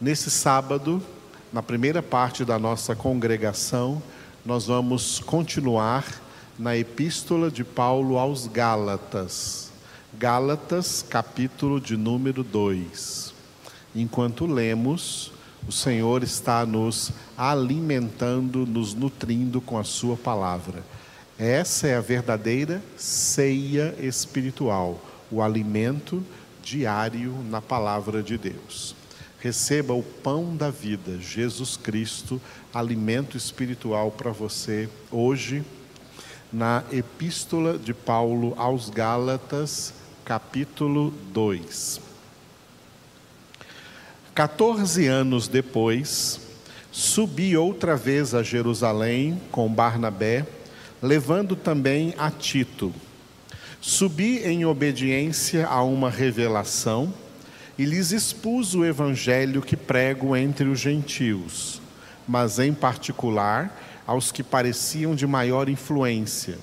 Nesse sábado, na primeira parte da nossa congregação, nós vamos continuar na Epístola de Paulo aos Gálatas. Gálatas, capítulo de número 2. Enquanto lemos, o Senhor está nos alimentando, nos nutrindo com a Sua palavra. Essa é a verdadeira ceia espiritual, o alimento diário na palavra de Deus. Receba o pão da vida, Jesus Cristo, alimento espiritual para você hoje, na Epístola de Paulo aos Gálatas, capítulo 2. 14 anos depois, subi outra vez a Jerusalém com Barnabé, levando também a Tito. Subi em obediência a uma revelação e lhes expus o evangelho que prego entre os gentios, mas em particular aos que pareciam de maior influência,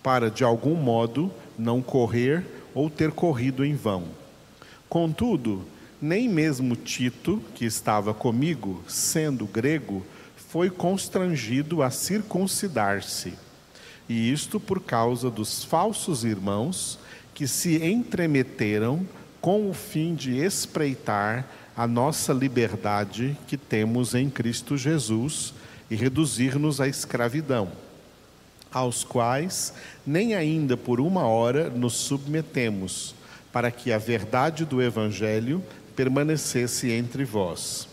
para de algum modo não correr ou ter corrido em vão. Contudo, nem mesmo Tito, que estava comigo, sendo grego, foi constrangido a circuncidar-se. E isto por causa dos falsos irmãos que se entremeteram com o fim de espreitar a nossa liberdade que temos em Cristo Jesus e reduzir-nos à escravidão, aos quais nem ainda por uma hora nos submetemos, para que a verdade do Evangelho permanecesse entre vós.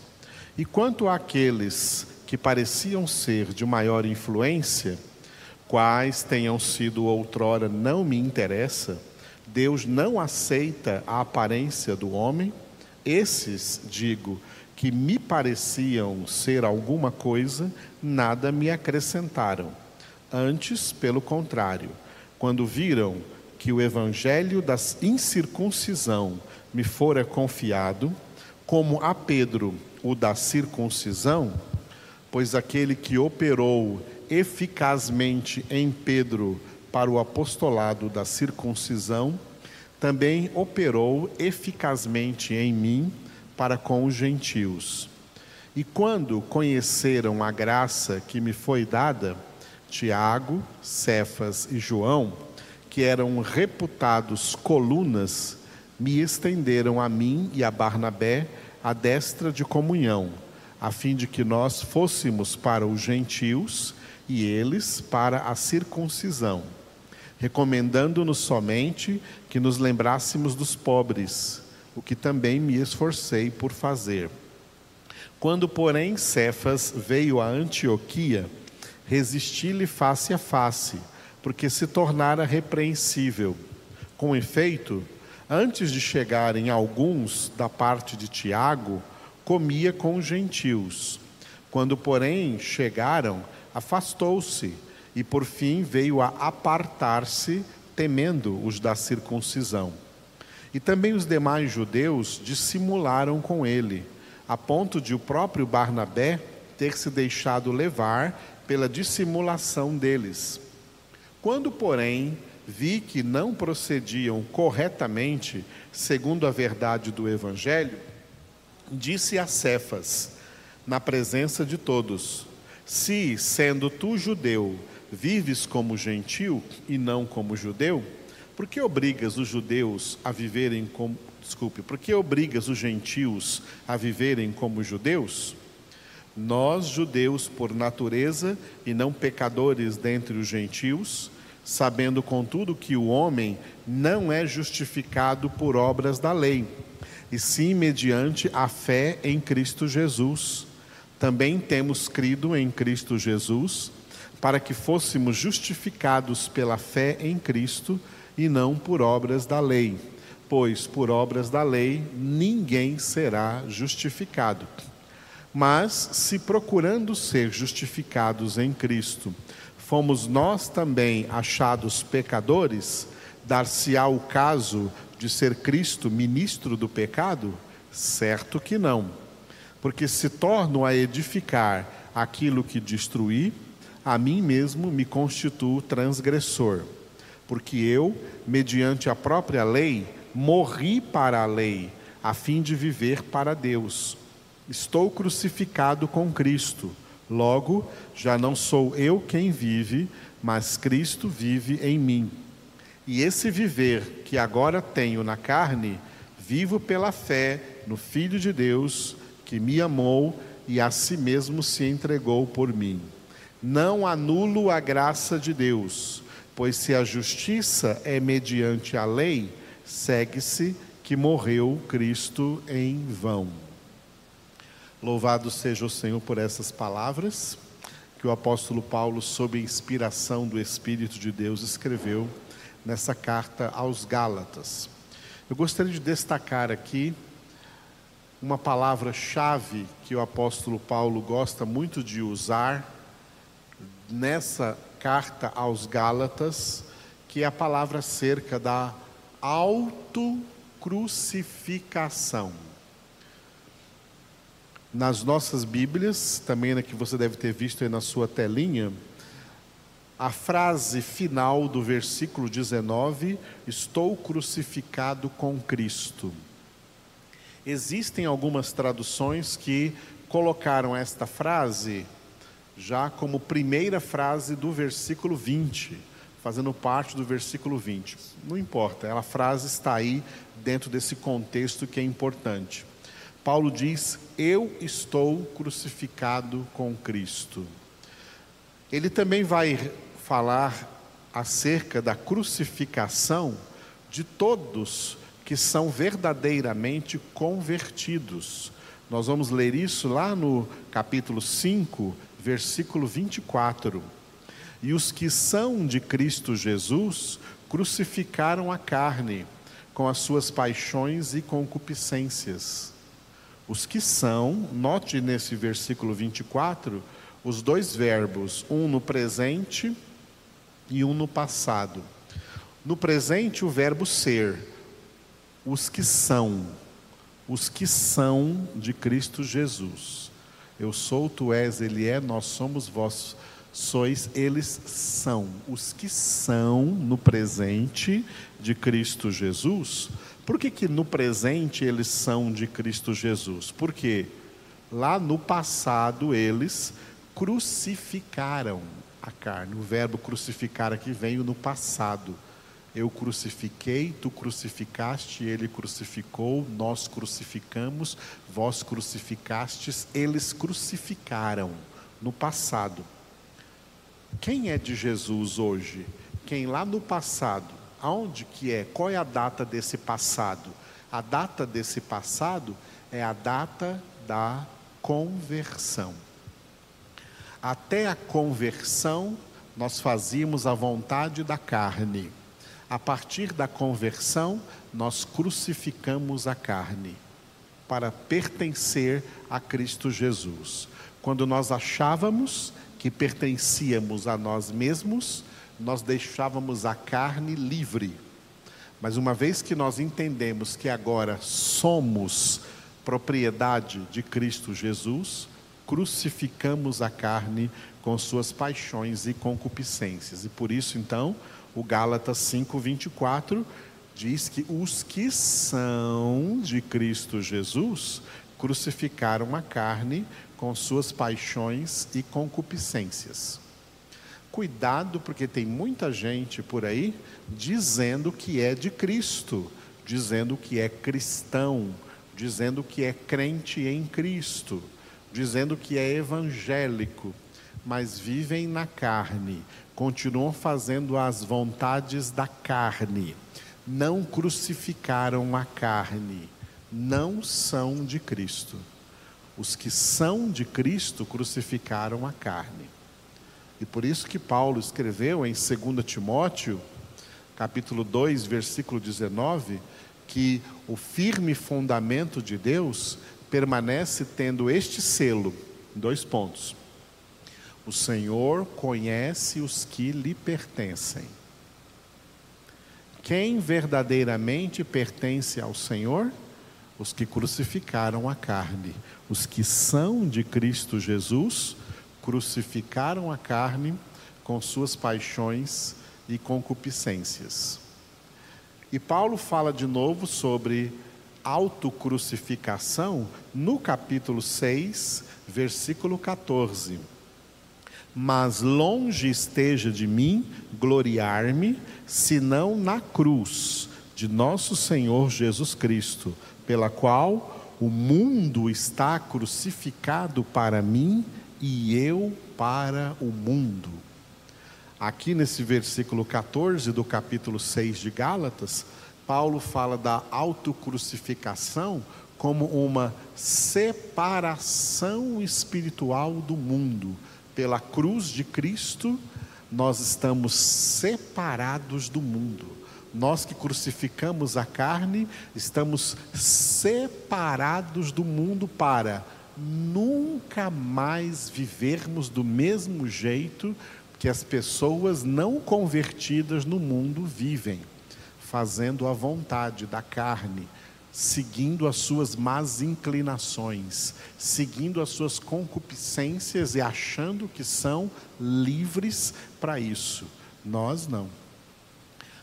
E quanto àqueles que pareciam ser de maior influência, quais tenham sido outrora não me interessa, Deus não aceita a aparência do homem, esses, digo, que me pareciam ser alguma coisa, nada me acrescentaram. Antes, pelo contrário, quando viram que o evangelho da incircuncisão me fora confiado, como a Pedro o da circuncisão, pois aquele que operou eficazmente em Pedro para o apostolado da circuncisão, também operou eficazmente em mim para com os gentios. E quando conheceram a graça que me foi dada, Tiago, Cefas e João, que eram reputados colunas, me estenderam a mim e a Barnabé a destra de comunhão, a fim de que nós fôssemos para os gentios e eles para a circuncisão recomendando-nos somente que nos lembrássemos dos pobres, o que também me esforcei por fazer. Quando, porém, Cefas veio a Antioquia, resisti-lhe face a face, porque se tornara repreensível. Com efeito, antes de chegarem alguns da parte de Tiago, comia com os gentios. Quando, porém, chegaram, afastou-se e por fim veio a apartar-se, temendo os da circuncisão. E também os demais judeus dissimularam com ele, a ponto de o próprio Barnabé ter se deixado levar pela dissimulação deles. Quando, porém, vi que não procediam corretamente segundo a verdade do Evangelho, disse a Cefas, na presença de todos: Se, sendo tu judeu, vives como gentil e não como judeu? Por que obrigas os judeus a viverem como desculpe, por que obrigas os gentios a viverem como judeus? Nós, judeus por natureza e não pecadores dentre os gentios, sabendo contudo que o homem não é justificado por obras da lei, e sim mediante a fé em Cristo Jesus. Também temos crido em Cristo Jesus para que fôssemos justificados pela fé em Cristo e não por obras da lei, pois por obras da lei ninguém será justificado. Mas se procurando ser justificados em Cristo, fomos nós também achados pecadores, dar-se-á o caso de ser Cristo ministro do pecado? Certo que não. Porque se torno a edificar aquilo que destruí, a mim mesmo me constituo transgressor, porque eu, mediante a própria lei, morri para a lei, a fim de viver para Deus. Estou crucificado com Cristo. Logo, já não sou eu quem vive, mas Cristo vive em mim. E esse viver que agora tenho na carne, vivo pela fé no Filho de Deus, que me amou e a si mesmo se entregou por mim. Não anulo a graça de Deus, pois se a justiça é mediante a lei, segue-se que morreu Cristo em vão. Louvado seja o Senhor por essas palavras que o apóstolo Paulo, sob inspiração do Espírito de Deus, escreveu nessa carta aos Gálatas. Eu gostaria de destacar aqui uma palavra-chave que o apóstolo Paulo gosta muito de usar nessa carta aos Gálatas, que é a palavra acerca da autocrucificação. Nas nossas Bíblias, também na que você deve ter visto aí na sua telinha, a frase final do versículo 19: Estou crucificado com Cristo. Existem algumas traduções que colocaram esta frase já como primeira frase do versículo 20, fazendo parte do versículo 20. Não importa, a frase está aí dentro desse contexto que é importante. Paulo diz: Eu estou crucificado com Cristo. Ele também vai falar acerca da crucificação de todos que são verdadeiramente convertidos. Nós vamos ler isso lá no capítulo 5, versículo 24. E os que são de Cristo Jesus crucificaram a carne com as suas paixões e concupiscências. Os que são, note nesse versículo 24, os dois verbos, um no presente e um no passado. No presente, o verbo ser os que são, os que são de Cristo Jesus. Eu sou, tu és, ele é, nós somos, vós sois, eles são. Os que são no presente de Cristo Jesus. Por que, que no presente eles são de Cristo Jesus? Porque lá no passado eles crucificaram a carne. O verbo crucificar aqui veio no passado eu crucifiquei, tu crucificaste, ele crucificou, nós crucificamos, vós crucificastes, eles crucificaram no passado. Quem é de Jesus hoje? Quem lá no passado, aonde que é? Qual é a data desse passado? A data desse passado é a data da conversão. Até a conversão, nós fazíamos a vontade da carne a partir da conversão, nós crucificamos a carne para pertencer a Cristo Jesus. Quando nós achávamos que pertencíamos a nós mesmos, nós deixávamos a carne livre. Mas uma vez que nós entendemos que agora somos propriedade de Cristo Jesus, crucificamos a carne com suas paixões e concupiscências. E por isso, então, o Gálatas 5:24 diz que os que são de Cristo Jesus crucificaram a carne com suas paixões e concupiscências. Cuidado, porque tem muita gente por aí dizendo que é de Cristo, dizendo que é cristão, dizendo que é crente em Cristo, dizendo que é evangélico, mas vivem na carne, continuam fazendo as vontades da carne, não crucificaram a carne, não são de Cristo. Os que são de Cristo crucificaram a carne. E por isso que Paulo escreveu em 2 Timóteo, capítulo 2, versículo 19, que o firme fundamento de Deus permanece tendo este selo, dois pontos. O Senhor conhece os que lhe pertencem. Quem verdadeiramente pertence ao Senhor? Os que crucificaram a carne. Os que são de Cristo Jesus crucificaram a carne com suas paixões e concupiscências. E Paulo fala de novo sobre autocrucificação no capítulo 6, versículo 14. Mas longe esteja de mim gloriar-me, senão na cruz de nosso Senhor Jesus Cristo, pela qual o mundo está crucificado para mim e eu para o mundo. Aqui nesse versículo 14 do capítulo 6 de Gálatas, Paulo fala da autocrucificação como uma separação espiritual do mundo. Pela cruz de Cristo, nós estamos separados do mundo. Nós que crucificamos a carne, estamos separados do mundo para nunca mais vivermos do mesmo jeito que as pessoas não convertidas no mundo vivem, fazendo a vontade da carne, seguindo as suas más inclinações, seguindo as suas concupiscências e achando que são livres para isso. Nós não.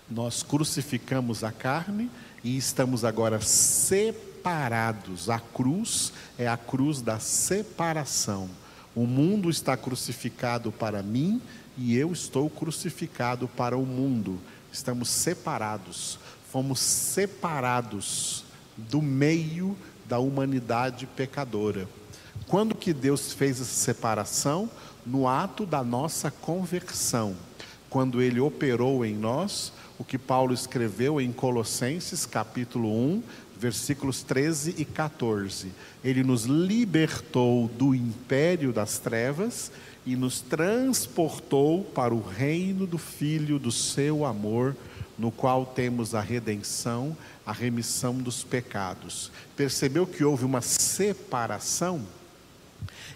Nós crucificamos a carne e estamos agora separados. A cruz é a cruz da separação. O mundo está crucificado para mim e eu estou crucificado para o mundo. Estamos separados, fomos separados do meio da humanidade pecadora. Quando que Deus fez essa separação? No ato da nossa conversão. Quando ele operou em nós o que Paulo escreveu em Colossenses capítulo 1, versículos 13 e 14. Ele nos libertou do império das trevas e nos transportou para o reino do Filho do seu amor, no qual temos a redenção, a remissão dos pecados. Percebeu que houve uma separação?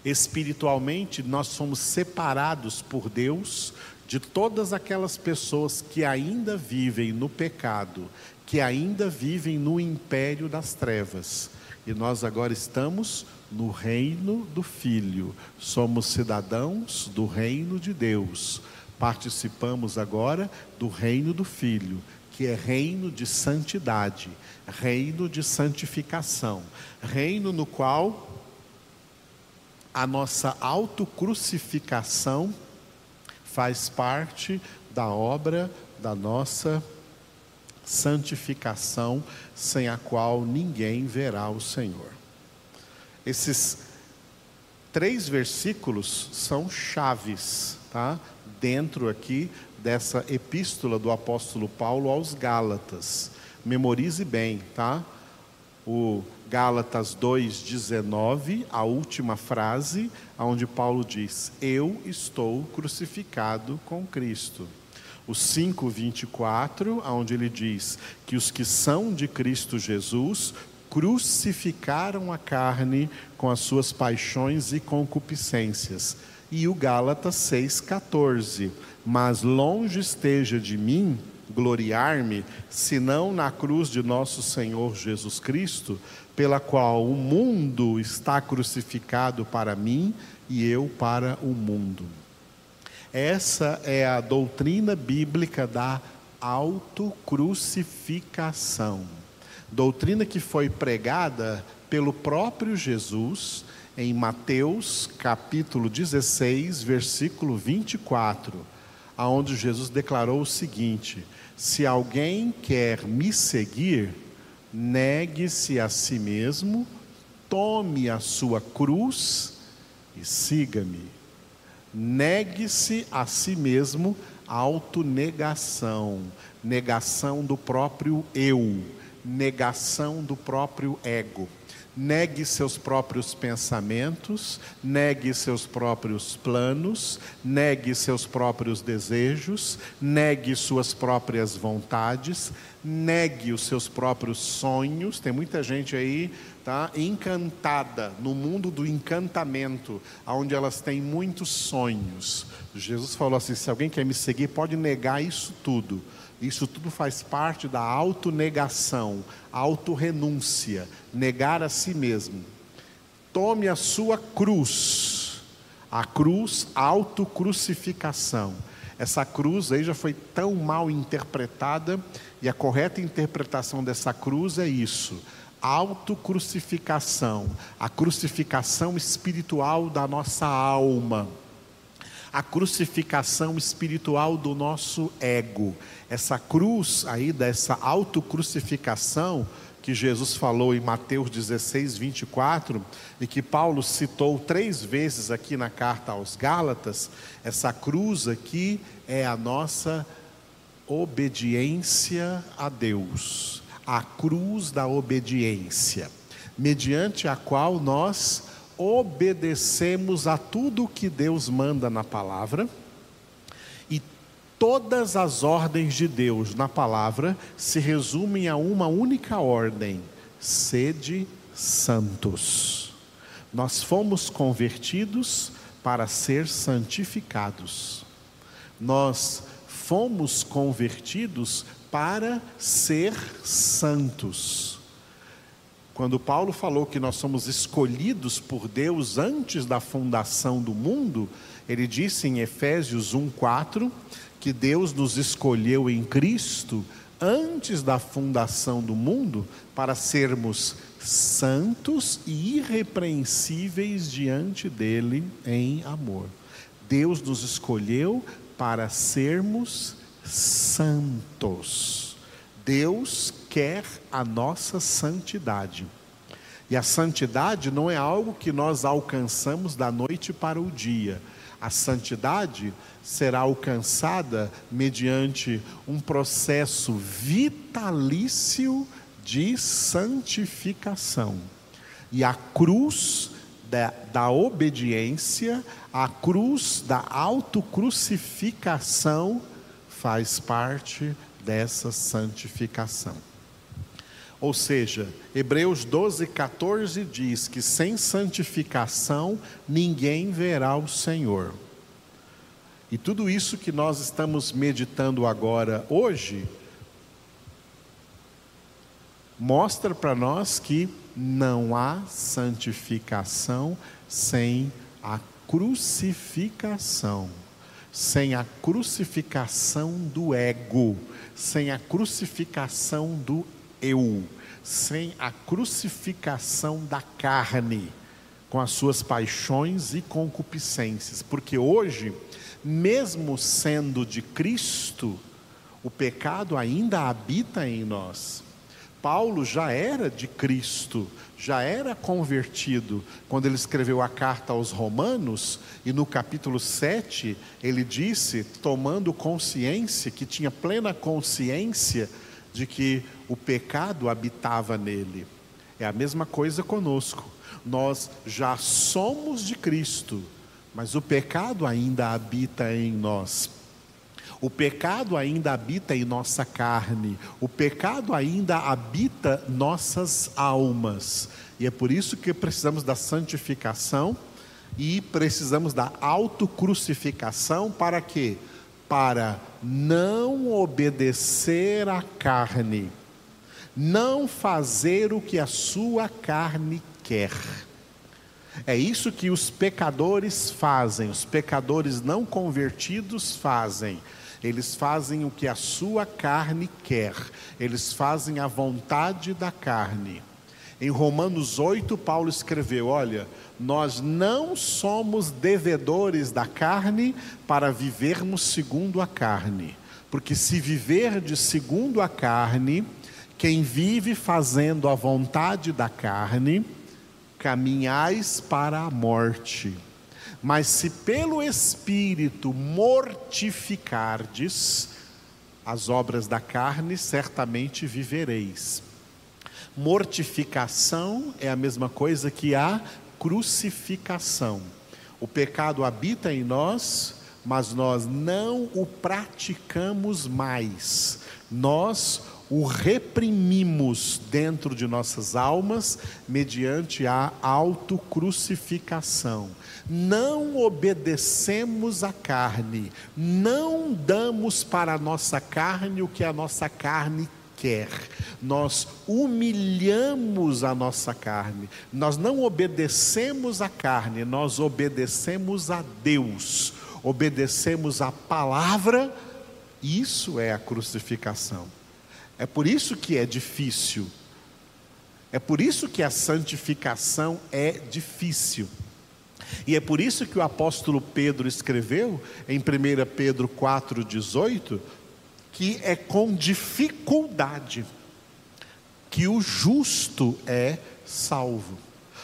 Espiritualmente, nós somos separados por Deus de todas aquelas pessoas que ainda vivem no pecado, que ainda vivem no império das trevas. E nós agora estamos no reino do Filho, somos cidadãos do reino de Deus. Participamos agora do reino do Filho, que é reino de santidade, reino de santificação, reino no qual a nossa autocrucificação faz parte da obra da nossa santificação, sem a qual ninguém verá o Senhor. Esses três versículos são chaves, tá? Dentro aqui dessa epístola do apóstolo Paulo aos Gálatas. Memorize bem, tá? O Gálatas 2:19, a última frase, onde Paulo diz: "Eu estou crucificado com Cristo" o 5:24, onde ele diz que os que são de Cristo Jesus crucificaram a carne com as suas paixões e concupiscências. E o Gálatas 6:14, mas longe esteja de mim gloriar-me, senão na cruz de nosso Senhor Jesus Cristo, pela qual o mundo está crucificado para mim e eu para o mundo. Essa é a doutrina bíblica da autocrucificação. Doutrina que foi pregada pelo próprio Jesus em Mateus capítulo 16, versículo 24, aonde Jesus declarou o seguinte: Se alguém quer me seguir, negue-se a si mesmo, tome a sua cruz e siga-me. Negue-se a si mesmo, autonegação, negação do próprio eu, negação do próprio ego. Negue seus próprios pensamentos, negue seus próprios planos, negue seus próprios desejos, negue suas próprias vontades, negue os seus próprios sonhos. Tem muita gente aí tá, encantada no mundo do encantamento, onde elas têm muitos sonhos. Jesus falou assim: se alguém quer me seguir, pode negar isso tudo. Isso tudo faz parte da autonegação, autorrenúncia, negar a si mesmo. Tome a sua cruz, a cruz, autocrucificação. Essa cruz aí já foi tão mal interpretada, e a correta interpretação dessa cruz é isso: autocrucificação, a crucificação espiritual da nossa alma, a crucificação espiritual do nosso ego. Essa cruz aí, dessa autocrucificação, que Jesus falou em Mateus 16, 24, e que Paulo citou três vezes aqui na carta aos Gálatas, essa cruz aqui é a nossa obediência a Deus, a cruz da obediência, mediante a qual nós obedecemos a tudo que Deus manda na palavra Todas as ordens de Deus na palavra se resumem a uma única ordem: sede santos. Nós fomos convertidos para ser santificados. Nós fomos convertidos para ser santos. Quando Paulo falou que nós somos escolhidos por Deus antes da fundação do mundo, ele disse em Efésios 1:4 que Deus nos escolheu em Cristo antes da fundação do mundo para sermos santos e irrepreensíveis diante dele em amor. Deus nos escolheu para sermos santos. Deus quer a nossa santidade. E a santidade não é algo que nós alcançamos da noite para o dia. A santidade será alcançada mediante um processo vitalício de santificação. E a cruz da, da obediência, a cruz da autocrucificação, faz parte dessa santificação. Ou seja, Hebreus 12, 14 diz que sem santificação ninguém verá o Senhor. E tudo isso que nós estamos meditando agora, hoje, mostra para nós que não há santificação sem a crucificação, sem a crucificação do ego, sem a crucificação do eu, sem a crucificação da carne, com as suas paixões e concupiscências, porque hoje, mesmo sendo de Cristo, o pecado ainda habita em nós. Paulo já era de Cristo, já era convertido, quando ele escreveu a carta aos Romanos, e no capítulo 7, ele disse, tomando consciência, que tinha plena consciência de que o pecado habitava nele. É a mesma coisa conosco. Nós já somos de Cristo, mas o pecado ainda habita em nós. O pecado ainda habita em nossa carne, o pecado ainda habita nossas almas. E é por isso que precisamos da santificação e precisamos da autocrucificação para quê? Para não obedecer à carne, não fazer o que a sua carne quer. É isso que os pecadores fazem, os pecadores não convertidos fazem. Eles fazem o que a sua carne quer, eles fazem a vontade da carne. Em Romanos 8, Paulo escreveu: Olha, nós não somos devedores da carne para vivermos segundo a carne, porque se viver de segundo a carne, quem vive fazendo a vontade da carne, caminhais para a morte. Mas se pelo Espírito mortificardes as obras da carne, certamente vivereis. Mortificação é a mesma coisa que a crucificação. O pecado habita em nós, mas nós não o praticamos mais. Nós o reprimimos dentro de nossas almas mediante a autocrucificação. Não obedecemos à carne, não damos para a nossa carne o que a nossa carne quer. Nós humilhamos a nossa carne. Nós não obedecemos à carne, nós obedecemos a Deus. Obedecemos a palavra. Isso é a crucificação. É por isso que é difícil. É por isso que a santificação é difícil. E é por isso que o apóstolo Pedro escreveu em 1 Pedro 4,18 que é com dificuldade que o justo é salvo.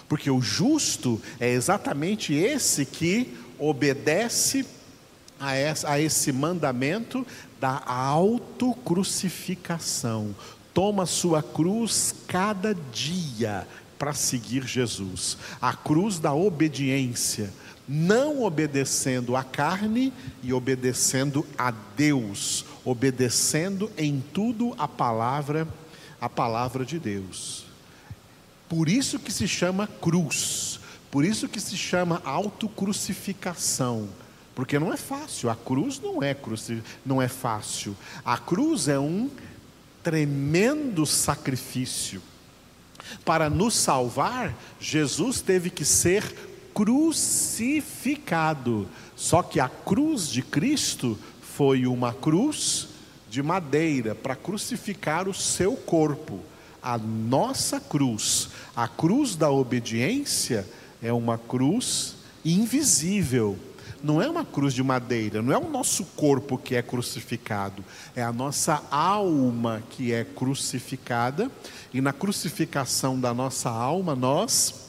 Porque o justo é exatamente esse que obedece a esse mandamento da autocrucificação. Toma sua cruz cada dia para seguir Jesus. A cruz da obediência, não obedecendo à carne e obedecendo a Deus, obedecendo em tudo a palavra, a palavra de Deus. Por isso que se chama cruz, por isso que se chama autocrucificação, porque não é fácil, a cruz não é cruci, não é fácil. A cruz é um tremendo sacrifício. Para nos salvar, Jesus teve que ser crucificado. Só que a cruz de Cristo foi uma cruz de madeira para crucificar o seu corpo a nossa cruz, a cruz da obediência, é uma cruz invisível. Não é uma cruz de madeira, não é o nosso corpo que é crucificado, é a nossa alma que é crucificada, e na crucificação da nossa alma nós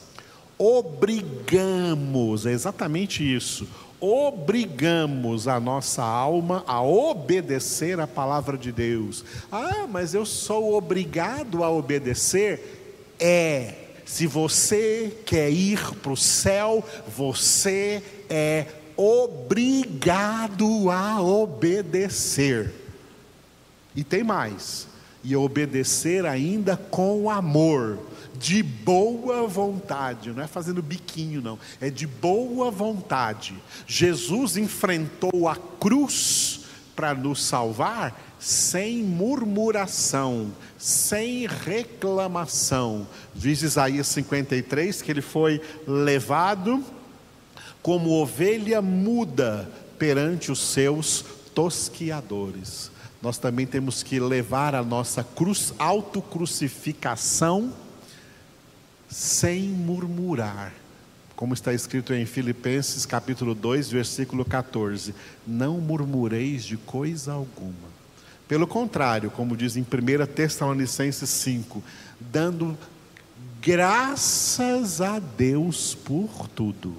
obrigamos, é exatamente isso, obrigamos a nossa alma a obedecer a palavra de Deus. Ah, mas eu sou obrigado a obedecer? É. Se você quer ir para o céu, você é obrigado a obedecer. E tem mais, e obedecer ainda com amor de boa vontade, não é fazendo biquinho, não, é de boa vontade. Jesus enfrentou a cruz para nos salvar sem murmuração, sem reclamação. Diz Isaías 53 que ele foi levado como ovelha muda perante os seus tosquiadores. Nós também temos que levar a nossa cruz, autocrucificação sem murmurar. Como está escrito em Filipenses capítulo 2, versículo 14: Não murmureis de coisa alguma. Pelo contrário, como diz em 1 Tessalonicenses 5, dando graças a Deus por tudo.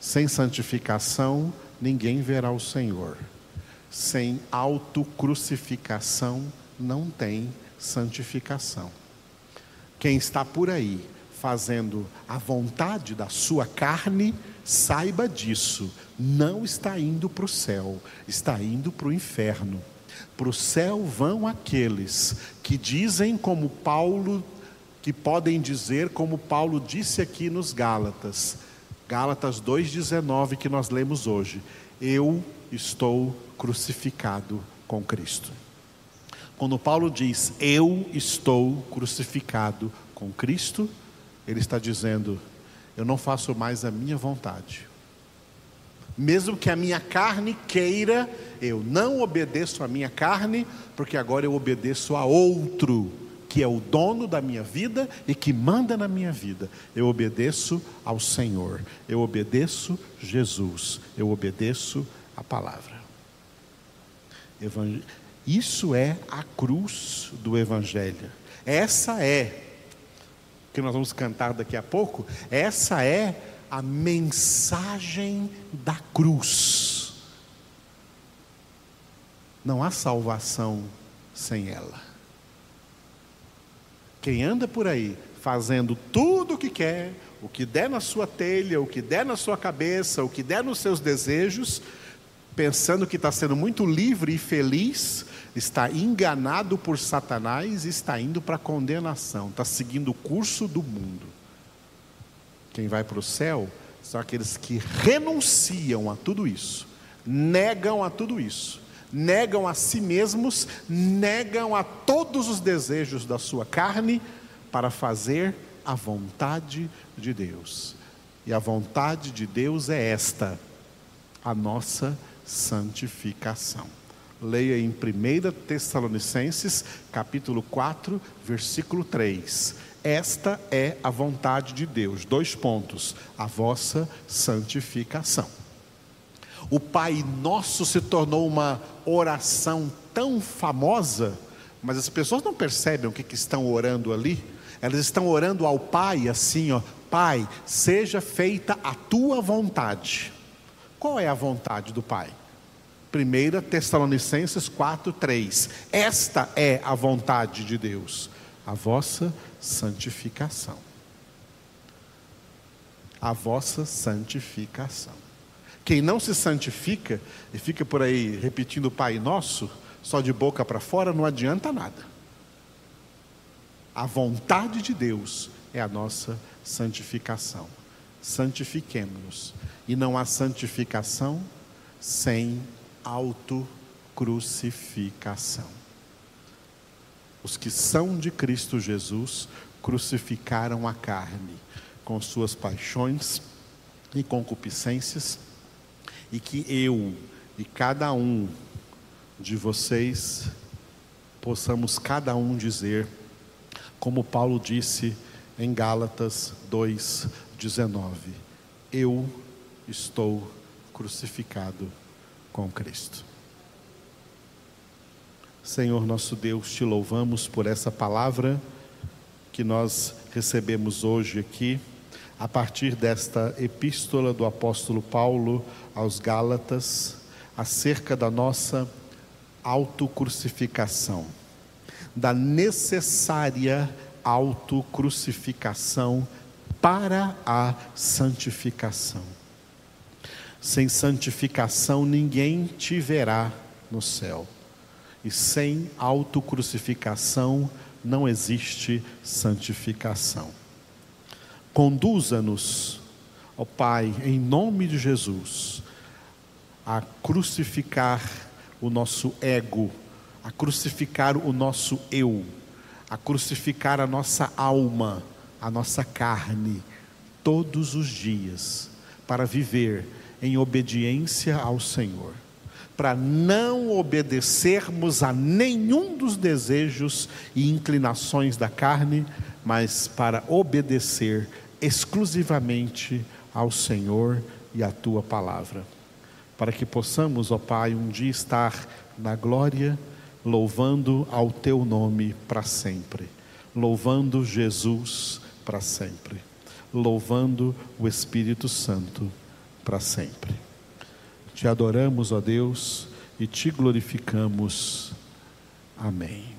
Sem santificação, ninguém verá o Senhor. Sem autocrucificação, não tem santificação. Quem está por aí fazendo a vontade da sua carne, saiba disso, não está indo para o céu, está indo para o inferno. Para o céu vão aqueles que dizem como Paulo, que podem dizer como Paulo disse aqui nos Gálatas, Gálatas 2,19 que nós lemos hoje: Eu estou crucificado com Cristo. Quando Paulo diz, Eu estou crucificado com Cristo, ele está dizendo, eu não faço mais a minha vontade. Mesmo que a minha carne queira, eu não obedeço à minha carne, porque agora eu obedeço a outro, que é o dono da minha vida e que manda na minha vida. Eu obedeço ao Senhor, eu obedeço Jesus, eu obedeço a palavra. Isso é a cruz do Evangelho. Essa é, que nós vamos cantar daqui a pouco, essa é a mensagem da cruz. Não há salvação sem ela. Quem anda por aí fazendo tudo o que quer, o que der na sua telha, o que der na sua cabeça, o que der nos seus desejos, pensando que está sendo muito livre e feliz, está enganado por Satanás e está indo para a condenação, está seguindo o curso do mundo. Quem vai para o céu são aqueles que renunciam a tudo isso, negam a tudo isso, negam a si mesmos, negam a todos os desejos da sua carne para fazer a vontade de Deus. E a vontade de Deus é esta: a nossa santificação. Leia em 1 Tessalonicenses, capítulo 4, versículo 3. Esta é a vontade de Deus. Dois pontos. A vossa santificação. O Pai Nosso se tornou uma oração tão famosa, mas as pessoas não percebem o que, que estão orando ali. Elas estão orando ao Pai assim, ó, Pai, seja feita a tua vontade. Qual é a vontade do Pai? 1 Tessalonicenses 4:3. Esta é a vontade de Deus, a vossa santificação. A vossa santificação. Quem não se santifica e fica por aí repetindo o Pai Nosso, só de boca para fora, não adianta nada. A vontade de Deus é a nossa santificação. Santifiquemos-nos. E não há santificação sem autocrucificação. Os que são de Cristo Jesus crucificaram a carne com suas paixões e concupiscências, e que eu e cada um de vocês possamos cada um dizer, como Paulo disse em Gálatas 2:19, eu estou crucificado com Cristo. Senhor nosso Deus, te louvamos por essa palavra que nós recebemos hoje aqui, a partir desta epístola do apóstolo Paulo aos Gálatas, acerca da nossa autocrucificação, da necessária autocrucificação para a santificação. Sem santificação ninguém te verá no céu. E sem autocrucificação não existe santificação. Conduza-nos, ó Pai, em nome de Jesus, a crucificar o nosso ego, a crucificar o nosso eu, a crucificar a nossa alma, a nossa carne, todos os dias, para viver em obediência ao Senhor para não obedecermos a nenhum dos desejos e inclinações da carne, mas para obedecer exclusivamente ao Senhor e à tua palavra. Para que possamos, ó Pai, um dia estar na glória, louvando ao teu nome para sempre, louvando Jesus para sempre, louvando o Espírito Santo para sempre. Te adoramos, ó Deus, e te glorificamos. Amém.